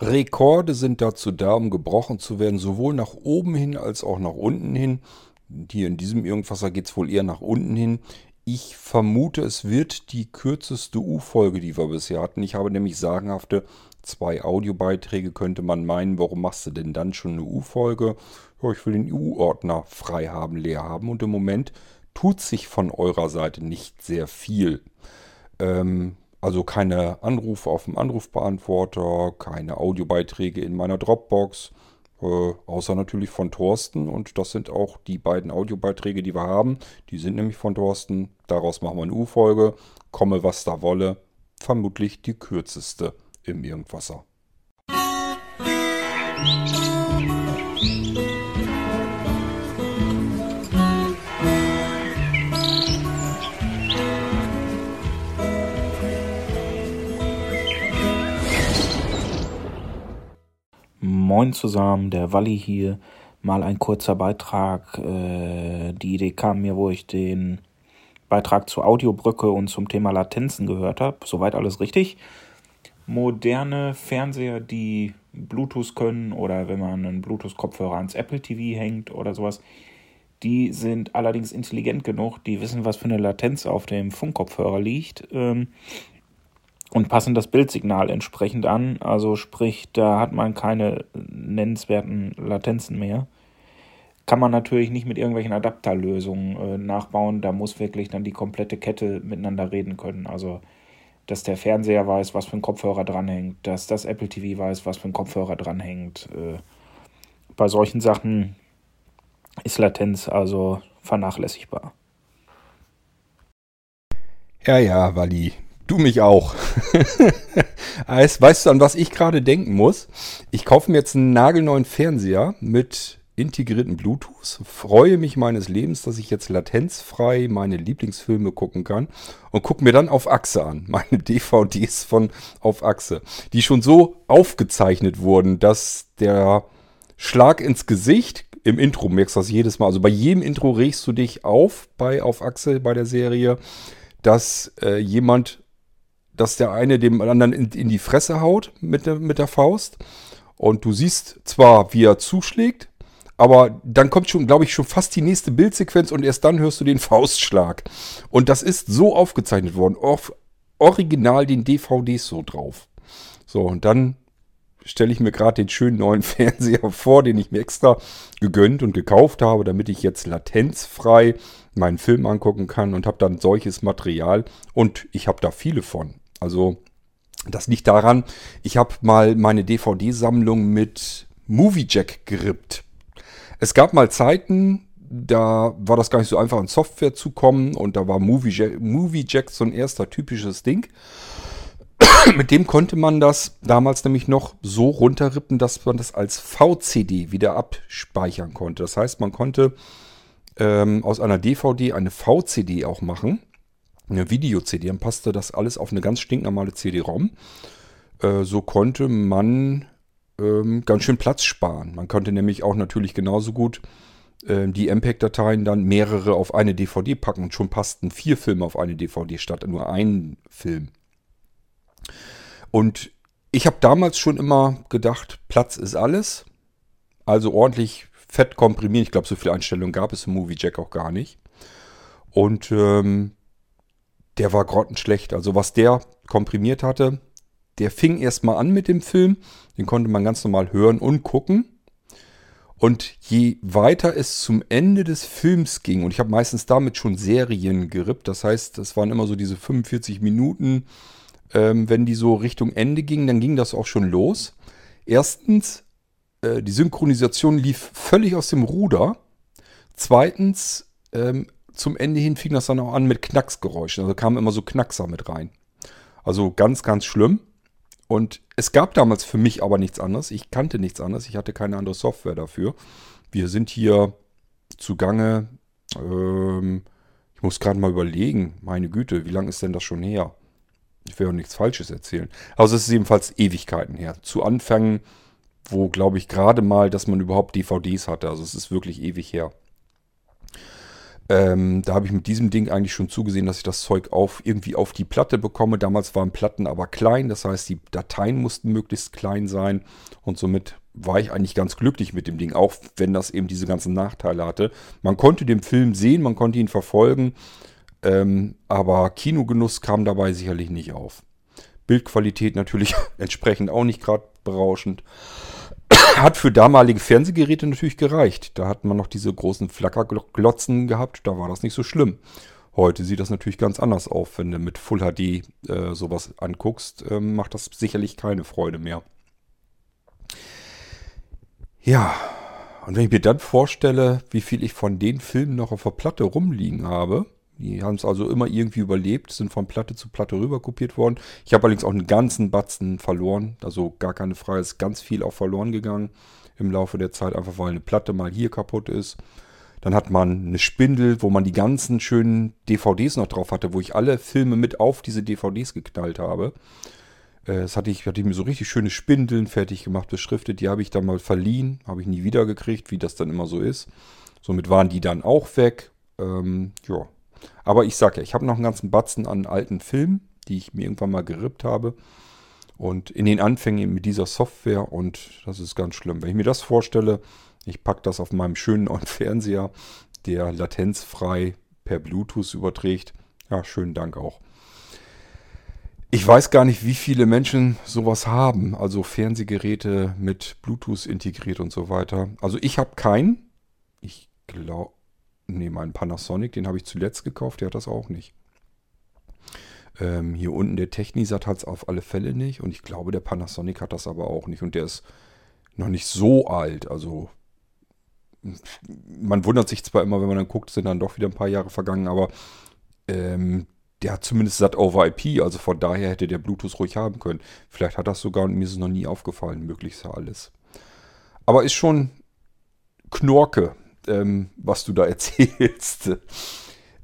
Rekorde sind dazu da, um gebrochen zu werden, sowohl nach oben hin als auch nach unten hin. Hier in diesem Irgendwasser geht es wohl eher nach unten hin. Ich vermute, es wird die kürzeste U-Folge, die wir bisher hatten. Ich habe nämlich sagenhafte zwei Audiobeiträge, könnte man meinen. Warum machst du denn dann schon eine U-Folge? Ja, ich will den U-Ordner frei haben, leer haben. Und im Moment tut sich von eurer Seite nicht sehr viel. Ähm, also keine Anrufe auf dem Anrufbeantworter, keine Audiobeiträge in meiner Dropbox, äh, außer natürlich von Thorsten. Und das sind auch die beiden Audiobeiträge, die wir haben. Die sind nämlich von Thorsten. Daraus machen wir eine U-Folge. Komme, was da wolle. Vermutlich die kürzeste im Irgendwasser. Moin zusammen, der Walli hier. Mal ein kurzer Beitrag. Äh, die Idee kam mir, wo ich den Beitrag zur Audiobrücke und zum Thema Latenzen gehört habe. Soweit alles richtig. Moderne Fernseher, die Bluetooth können oder wenn man einen Bluetooth-Kopfhörer ans Apple TV hängt oder sowas, die sind allerdings intelligent genug, die wissen, was für eine Latenz auf dem Funkkopfhörer liegt. Ähm, und passen das Bildsignal entsprechend an. Also sprich, da hat man keine nennenswerten Latenzen mehr. Kann man natürlich nicht mit irgendwelchen Adapterlösungen äh, nachbauen. Da muss wirklich dann die komplette Kette miteinander reden können. Also, dass der Fernseher weiß, was für ein Kopfhörer dranhängt, dass das Apple TV weiß, was für ein Kopfhörer dranhängt. Äh, bei solchen Sachen ist Latenz also vernachlässigbar. Ja, ja, Wally, Du mich auch. weißt du, an was ich gerade denken muss? Ich kaufe mir jetzt einen nagelneuen Fernseher mit integrierten Bluetooth. Freue mich meines Lebens, dass ich jetzt latenzfrei meine Lieblingsfilme gucken kann und gucke mir dann auf Achse an. Meine DVDs von auf Achse, die schon so aufgezeichnet wurden, dass der Schlag ins Gesicht im Intro merkst du das jedes Mal. Also bei jedem Intro regst du dich auf bei auf Achse bei der Serie, dass äh, jemand dass der eine dem anderen in, in die Fresse haut mit der, mit der Faust. Und du siehst zwar, wie er zuschlägt, aber dann kommt schon, glaube ich, schon fast die nächste Bildsequenz und erst dann hörst du den Faustschlag. Und das ist so aufgezeichnet worden, auf original den DVDs so drauf. So, und dann stelle ich mir gerade den schönen neuen Fernseher vor, den ich mir extra gegönnt und gekauft habe, damit ich jetzt latenzfrei meinen Film angucken kann und habe dann solches Material und ich habe da viele von. Also das liegt daran, ich habe mal meine DVD-Sammlung mit MovieJack gerippt. Es gab mal Zeiten, da war das gar nicht so einfach, an Software zu kommen und da war MovieJack, MovieJack so ein erster typisches Ding. Mit dem konnte man das damals nämlich noch so runterrippen, dass man das als VCD wieder abspeichern konnte. Das heißt, man konnte ähm, aus einer DVD eine VCD auch machen eine Video-CD, dann passte das alles auf eine ganz stinknormale CD-ROM. Äh, so konnte man ähm, ganz schön Platz sparen. Man konnte nämlich auch natürlich genauso gut äh, die MPEG-Dateien dann mehrere auf eine DVD packen und schon passten vier Filme auf eine DVD statt nur einen Film. Und ich habe damals schon immer gedacht, Platz ist alles. Also ordentlich fett komprimieren. Ich glaube, so viele Einstellungen gab es im Movie Jack auch gar nicht. Und ähm, der war grottenschlecht. Also was der komprimiert hatte, der fing erstmal an mit dem Film. Den konnte man ganz normal hören und gucken. Und je weiter es zum Ende des Films ging, und ich habe meistens damit schon Serien gerippt, das heißt, das waren immer so diese 45 Minuten, ähm, wenn die so Richtung Ende gingen, dann ging das auch schon los. Erstens, äh, die Synchronisation lief völlig aus dem Ruder. Zweitens, ähm, zum Ende hin fing das dann auch an mit Knacksgeräuschen. Also kamen immer so Knackser mit rein. Also ganz, ganz schlimm. Und es gab damals für mich aber nichts anderes. Ich kannte nichts anderes. Ich hatte keine andere Software dafür. Wir sind hier zugange. Ähm, ich muss gerade mal überlegen. Meine Güte, wie lange ist denn das schon her? Ich will auch nichts Falsches erzählen. Also es ist jedenfalls Ewigkeiten her. Zu Anfängen, wo glaube ich gerade mal, dass man überhaupt DVDs hatte. Also es ist wirklich ewig her. Ähm, da habe ich mit diesem Ding eigentlich schon zugesehen, dass ich das Zeug auf, irgendwie auf die Platte bekomme. Damals waren Platten aber klein, das heißt, die Dateien mussten möglichst klein sein und somit war ich eigentlich ganz glücklich mit dem Ding, auch wenn das eben diese ganzen Nachteile hatte. Man konnte den Film sehen, man konnte ihn verfolgen, ähm, aber Kinogenuss kam dabei sicherlich nicht auf. Bildqualität natürlich entsprechend auch nicht gerade berauschend. Hat für damalige Fernsehgeräte natürlich gereicht. Da hat man noch diese großen Flackerglotzen gehabt, da war das nicht so schlimm. Heute sieht das natürlich ganz anders auf. Wenn du mit Full HD äh, sowas anguckst, äh, macht das sicherlich keine Freude mehr. Ja, und wenn ich mir dann vorstelle, wie viel ich von den Filmen noch auf der Platte rumliegen habe, die haben es also immer irgendwie überlebt, sind von Platte zu Platte rüber kopiert worden. Ich habe allerdings auch einen ganzen Batzen verloren, also gar keine Frage, ist ganz viel auch verloren gegangen im Laufe der Zeit, einfach weil eine Platte mal hier kaputt ist. Dann hat man eine Spindel, wo man die ganzen schönen DVDs noch drauf hatte, wo ich alle Filme mit auf diese DVDs geknallt habe. Äh, das hatte ich, hatte ich mir so richtig schöne Spindeln fertig gemacht, beschriftet. Die habe ich dann mal verliehen, habe ich nie wiedergekriegt, wie das dann immer so ist. Somit waren die dann auch weg. Ähm, ja, aber ich sage ja, ich habe noch einen ganzen Batzen an alten Filmen, die ich mir irgendwann mal gerippt habe. Und in den Anfängen mit dieser Software und das ist ganz schlimm. Wenn ich mir das vorstelle, ich packe das auf meinem schönen neuen Fernseher, der latenzfrei per Bluetooth überträgt. Ja, schönen Dank auch. Ich weiß gar nicht, wie viele Menschen sowas haben. Also Fernsehgeräte mit Bluetooth integriert und so weiter. Also ich habe keinen. Ich glaube, nee, meinen Panasonic, den habe ich zuletzt gekauft, der hat das auch nicht. Ähm, hier unten der Technisat hat es auf alle Fälle nicht und ich glaube, der Panasonic hat das aber auch nicht und der ist noch nicht so alt. Also man wundert sich zwar immer, wenn man dann guckt, sind dann doch wieder ein paar Jahre vergangen, aber ähm, der hat zumindest SAT over IP, also von daher hätte der Bluetooth ruhig haben können. Vielleicht hat das sogar und mir ist es noch nie aufgefallen, möglichst alles. Aber ist schon Knorke, ähm, was du da erzählst.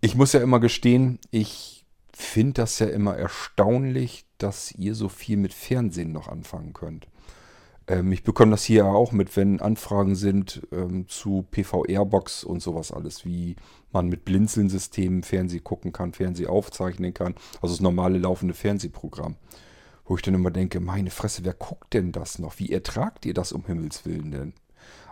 Ich muss ja immer gestehen, ich finde das ja immer erstaunlich, dass ihr so viel mit Fernsehen noch anfangen könnt. Ähm, ich bekomme das hier auch mit, wenn Anfragen sind ähm, zu PVR-Box und sowas alles, wie man mit Blinzeln-Systemen Fernseh gucken kann, Fernseh aufzeichnen kann, also das normale laufende Fernsehprogramm. Wo ich dann immer denke, meine Fresse, wer guckt denn das noch? Wie ertragt ihr das um Himmels Willen denn?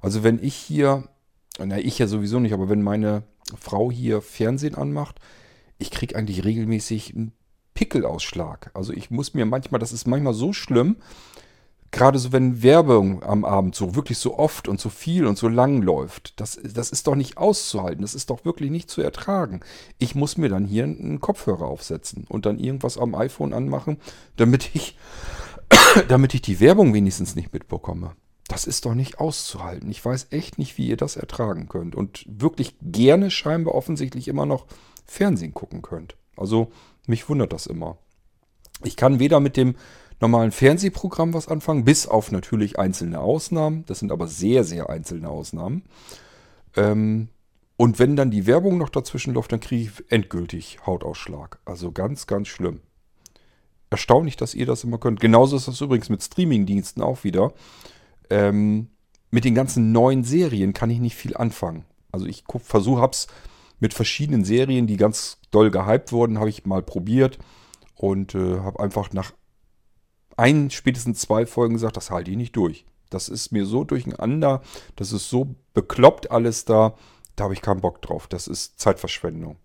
Also wenn ich hier na, ich ja sowieso nicht, aber wenn meine Frau hier Fernsehen anmacht, ich kriege eigentlich regelmäßig einen Pickelausschlag. Also ich muss mir manchmal, das ist manchmal so schlimm, gerade so wenn Werbung am Abend so wirklich so oft und so viel und so lang läuft, das, das ist doch nicht auszuhalten, das ist doch wirklich nicht zu ertragen. Ich muss mir dann hier einen Kopfhörer aufsetzen und dann irgendwas am iPhone anmachen, damit ich, damit ich die Werbung wenigstens nicht mitbekomme. Das ist doch nicht auszuhalten. Ich weiß echt nicht, wie ihr das ertragen könnt. Und wirklich gerne scheinbar offensichtlich immer noch Fernsehen gucken könnt. Also mich wundert das immer. Ich kann weder mit dem normalen Fernsehprogramm was anfangen, bis auf natürlich einzelne Ausnahmen. Das sind aber sehr, sehr einzelne Ausnahmen. Ähm, und wenn dann die Werbung noch dazwischen läuft, dann kriege ich endgültig Hautausschlag. Also ganz, ganz schlimm. Erstaunlich, dass ihr das immer könnt. Genauso ist das übrigens mit Streamingdiensten auch wieder ähm, mit den ganzen neuen Serien kann ich nicht viel anfangen. Also ich versuche, hab's mit verschiedenen Serien, die ganz doll gehypt wurden, habe ich mal probiert und äh, habe einfach nach ein, spätestens zwei Folgen gesagt, das halte ich nicht durch. Das ist mir so durcheinander, das ist so bekloppt alles da, da habe ich keinen Bock drauf. Das ist Zeitverschwendung.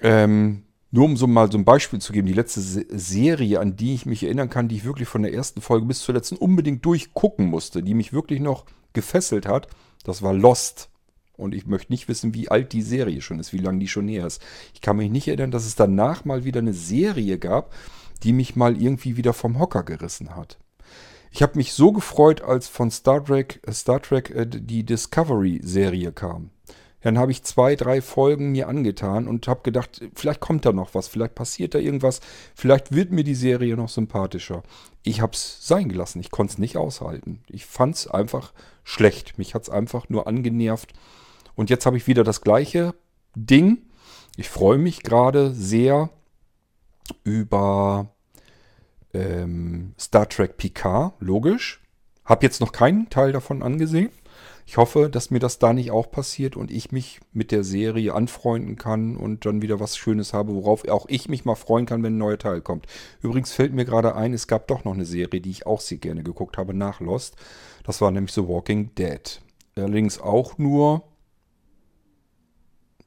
Ähm, nur um so mal so ein Beispiel zu geben, die letzte Serie, an die ich mich erinnern kann, die ich wirklich von der ersten Folge bis zur letzten unbedingt durchgucken musste, die mich wirklich noch gefesselt hat, das war Lost. Und ich möchte nicht wissen, wie alt die Serie schon ist, wie lange die schon näher ist. Ich kann mich nicht erinnern, dass es danach mal wieder eine Serie gab, die mich mal irgendwie wieder vom Hocker gerissen hat. Ich habe mich so gefreut, als von Star Trek, äh, Star Trek äh, die Discovery-Serie kam. Dann habe ich zwei, drei Folgen mir angetan und habe gedacht, vielleicht kommt da noch was, vielleicht passiert da irgendwas, vielleicht wird mir die Serie noch sympathischer. Ich habe es sein gelassen, ich konnte es nicht aushalten. Ich fand es einfach schlecht, mich hat es einfach nur angenervt. Und jetzt habe ich wieder das gleiche Ding. Ich freue mich gerade sehr über ähm, Star Trek Picard, logisch. Habe jetzt noch keinen Teil davon angesehen. Ich hoffe, dass mir das da nicht auch passiert und ich mich mit der Serie anfreunden kann und dann wieder was Schönes habe, worauf auch ich mich mal freuen kann, wenn ein neuer Teil kommt. Übrigens fällt mir gerade ein, es gab doch noch eine Serie, die ich auch sehr gerne geguckt habe nach Lost. Das war nämlich The Walking Dead. Allerdings auch nur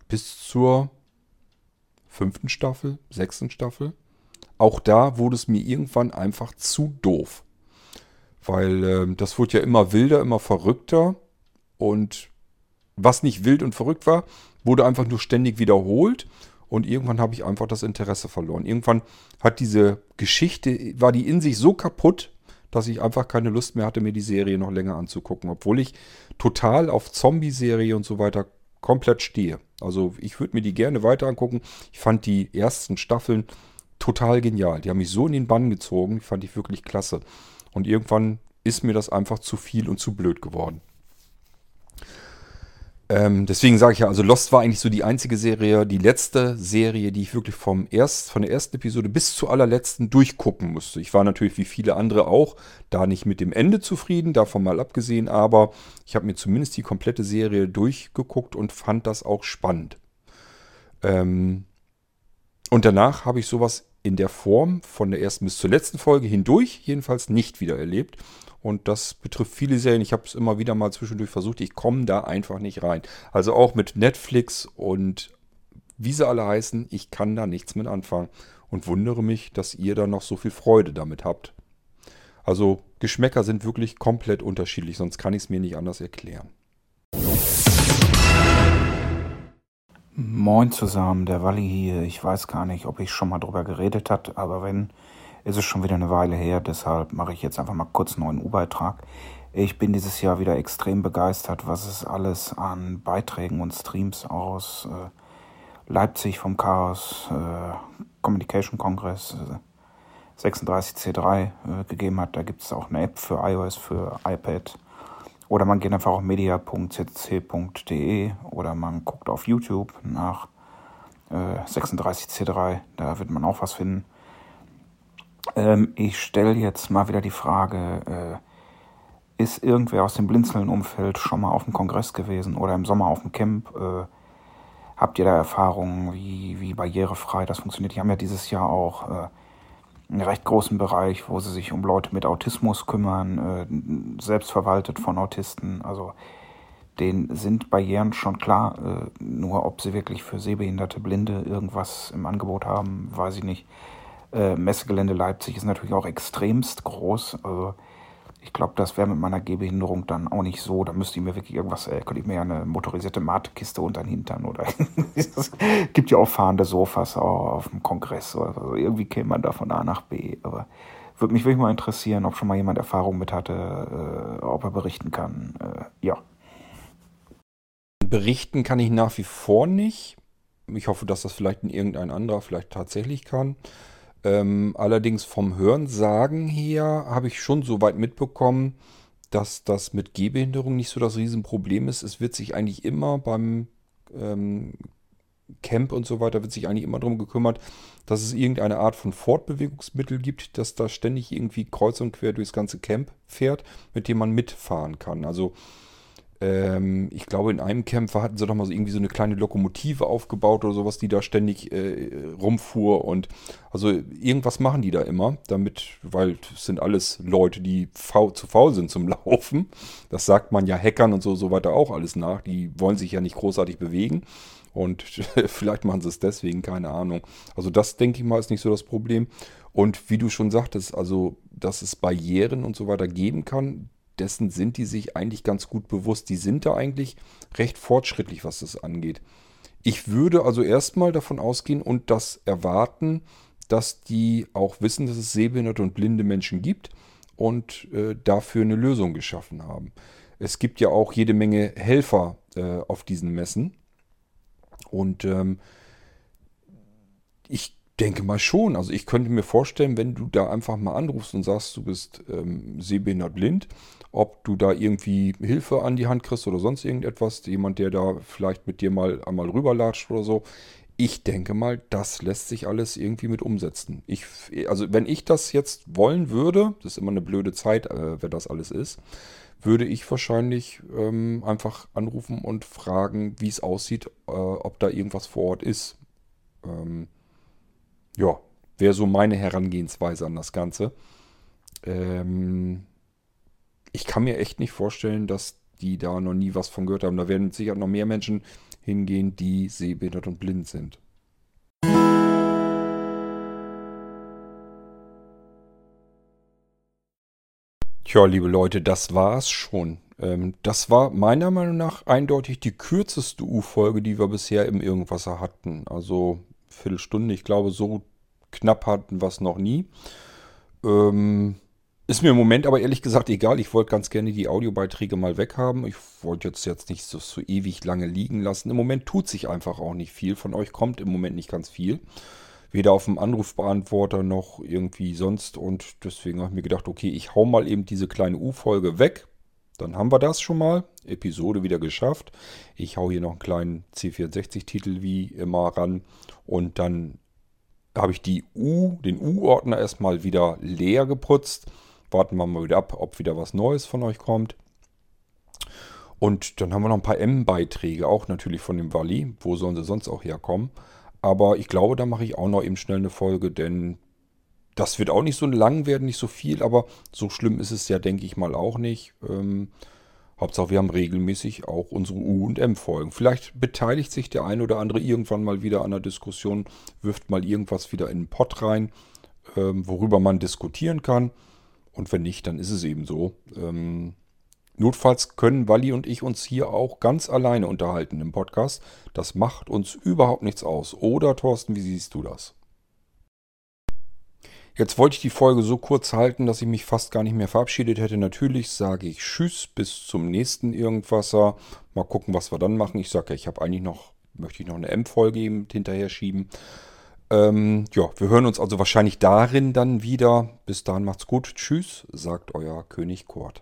bis zur fünften Staffel, sechsten Staffel. Auch da wurde es mir irgendwann einfach zu doof. Weil äh, das wurde ja immer wilder, immer verrückter. Und was nicht wild und verrückt war, wurde einfach nur ständig wiederholt. Und irgendwann habe ich einfach das Interesse verloren. Irgendwann hat diese Geschichte, war die in sich so kaputt, dass ich einfach keine Lust mehr hatte, mir die Serie noch länger anzugucken. Obwohl ich total auf Zombie-Serie und so weiter komplett stehe. Also ich würde mir die gerne weiter angucken. Ich fand die ersten Staffeln total genial. Die haben mich so in den Bann gezogen. Die fand ich wirklich klasse. Und irgendwann ist mir das einfach zu viel und zu blöd geworden. Ähm, deswegen sage ich ja, also Lost war eigentlich so die einzige Serie, die letzte Serie, die ich wirklich vom erst, von der ersten Episode bis zur allerletzten durchgucken musste. Ich war natürlich wie viele andere auch da nicht mit dem Ende zufrieden, davon mal abgesehen, aber ich habe mir zumindest die komplette Serie durchgeguckt und fand das auch spannend. Ähm, und danach habe ich sowas in der Form von der ersten bis zur letzten Folge hindurch jedenfalls nicht wieder erlebt. Und das betrifft viele Serien. Ich habe es immer wieder mal zwischendurch versucht. Ich komme da einfach nicht rein. Also auch mit Netflix und wie sie alle heißen, ich kann da nichts mit anfangen. Und wundere mich, dass ihr da noch so viel Freude damit habt. Also Geschmäcker sind wirklich komplett unterschiedlich, sonst kann ich es mir nicht anders erklären. Moin zusammen, der Walli hier. Ich weiß gar nicht, ob ich schon mal drüber geredet hat, aber wenn, ist es schon wieder eine Weile her, deshalb mache ich jetzt einfach mal kurz einen neuen U-Beitrag. Ich bin dieses Jahr wieder extrem begeistert, was es alles an Beiträgen und Streams aus äh, Leipzig vom Chaos äh, Communication Congress äh, 36C3 äh, gegeben hat. Da gibt es auch eine App für iOS, für iPad. Oder man geht einfach auf media.cc.de oder man guckt auf YouTube nach 36C3. Äh, da wird man auch was finden. Ähm, ich stelle jetzt mal wieder die Frage, äh, ist irgendwer aus dem Blinzeln-Umfeld schon mal auf dem Kongress gewesen oder im Sommer auf dem Camp? Äh, habt ihr da Erfahrungen, wie, wie barrierefrei das funktioniert? Die haben ja dieses Jahr auch äh, einen recht großen Bereich, wo sie sich um Leute mit Autismus kümmern, äh, selbstverwaltet von Autisten. Also denen sind Barrieren schon klar, äh, nur ob sie wirklich für sehbehinderte Blinde irgendwas im Angebot haben, weiß ich nicht. Äh, Messegelände Leipzig ist natürlich auch extremst groß. Also ich glaube, das wäre mit meiner Gehbehinderung dann auch nicht so. Da müsste ich mir wirklich irgendwas, äh, könnte ich mir ja eine motorisierte Matekiste unter den Hintern oder es gibt ja auch fahrende Sofas auf dem Kongress. Also irgendwie käme man da von A nach B. Aber würde mich wirklich mal interessieren, ob schon mal jemand Erfahrung mit hatte, äh, ob er berichten kann. Äh, ja. Berichten kann ich nach wie vor nicht. Ich hoffe, dass das vielleicht in irgendein anderer vielleicht tatsächlich kann. Ähm, allerdings vom Hörensagen her habe ich schon so weit mitbekommen, dass das mit Gehbehinderung nicht so das Riesenproblem ist. Es wird sich eigentlich immer beim ähm, Camp und so weiter, wird sich eigentlich immer darum gekümmert, dass es irgendeine Art von Fortbewegungsmittel gibt, das da ständig irgendwie kreuz und quer durchs ganze Camp fährt, mit dem man mitfahren kann. Also ähm, ich glaube, in einem Camp hatten sie doch mal so irgendwie so eine kleine Lokomotive aufgebaut oder sowas, die da ständig äh, rumfuhr. Und also irgendwas machen die da immer, damit, weil es sind alles Leute, die faul, zu faul sind zum Laufen. Das sagt man ja Hackern und so, so weiter auch alles nach. Die wollen sich ja nicht großartig bewegen. Und vielleicht machen sie es deswegen, keine Ahnung. Also das, denke ich mal, ist nicht so das Problem. Und wie du schon sagtest, also dass es Barrieren und so weiter geben kann, dessen sind die sich eigentlich ganz gut bewusst. Die sind da eigentlich recht fortschrittlich, was das angeht. Ich würde also erstmal davon ausgehen und das erwarten, dass die auch wissen, dass es sehbehinderte und blinde Menschen gibt und äh, dafür eine Lösung geschaffen haben. Es gibt ja auch jede Menge Helfer äh, auf diesen Messen. Und ähm, ich denke mal schon. Also ich könnte mir vorstellen, wenn du da einfach mal anrufst und sagst, du bist ähm, sehbehindert blind, ob du da irgendwie Hilfe an die Hand kriegst oder sonst irgendetwas, jemand, der da vielleicht mit dir mal einmal rüberlatscht oder so. ich denke mal, das lässt sich alles irgendwie mit umsetzen. Ich, also wenn ich das jetzt wollen würde, das ist immer eine blöde Zeit, äh, wer das alles ist, würde ich wahrscheinlich ähm, einfach anrufen und fragen, wie es aussieht, äh, ob da irgendwas vor Ort ist. Ähm, ja, wäre so meine Herangehensweise an das Ganze. Ähm, ich kann mir echt nicht vorstellen, dass die da noch nie was von gehört haben. Da werden sicher noch mehr Menschen hingehen, die sehbehindert und blind sind. Tja, liebe Leute, das war's schon. Ähm, das war meiner Meinung nach eindeutig die kürzeste U-Folge, die wir bisher im Irgendwasser hatten. Also Viertelstunde, ich glaube, so knapp hatten wir es noch nie. Ähm, ist mir im Moment aber ehrlich gesagt egal. Ich wollte ganz gerne die Audiobeiträge mal weghaben. Ich wollte jetzt, jetzt nicht so, so ewig lange liegen lassen. Im Moment tut sich einfach auch nicht viel. Von euch kommt im Moment nicht ganz viel. Weder auf dem Anrufbeantworter noch irgendwie sonst. Und deswegen habe ich mir gedacht, okay, ich hau mal eben diese kleine U-Folge weg. Dann haben wir das schon mal. Episode wieder geschafft. Ich hau hier noch einen kleinen C64-Titel wie immer ran. Und dann habe ich die U, den U-Ordner erstmal wieder leer geputzt warten wir mal wieder ab, ob wieder was Neues von euch kommt. Und dann haben wir noch ein paar M-Beiträge, auch natürlich von dem Wally. Wo sollen sie sonst auch herkommen? Aber ich glaube, da mache ich auch noch eben schnell eine Folge, denn das wird auch nicht so lang werden, nicht so viel, aber so schlimm ist es ja, denke ich mal, auch nicht. Ähm, Hauptsache, wir haben regelmäßig auch unsere U- und M-Folgen. Vielleicht beteiligt sich der eine oder andere irgendwann mal wieder an der Diskussion, wirft mal irgendwas wieder in den Pott rein, ähm, worüber man diskutieren kann. Und wenn nicht, dann ist es eben so. Ähm, notfalls können Wally und ich uns hier auch ganz alleine unterhalten im Podcast. Das macht uns überhaupt nichts aus. Oder Thorsten, wie siehst du das? Jetzt wollte ich die Folge so kurz halten, dass ich mich fast gar nicht mehr verabschiedet hätte. Natürlich sage ich Tschüss bis zum nächsten Irgendwasser. Mal gucken, was wir dann machen. Ich sage ja, ich habe eigentlich noch, möchte ich noch eine M-Folge hinterher schieben. Ähm, ja, wir hören uns also wahrscheinlich darin dann wieder. Bis dahin macht's gut. Tschüss, sagt euer König Kurt.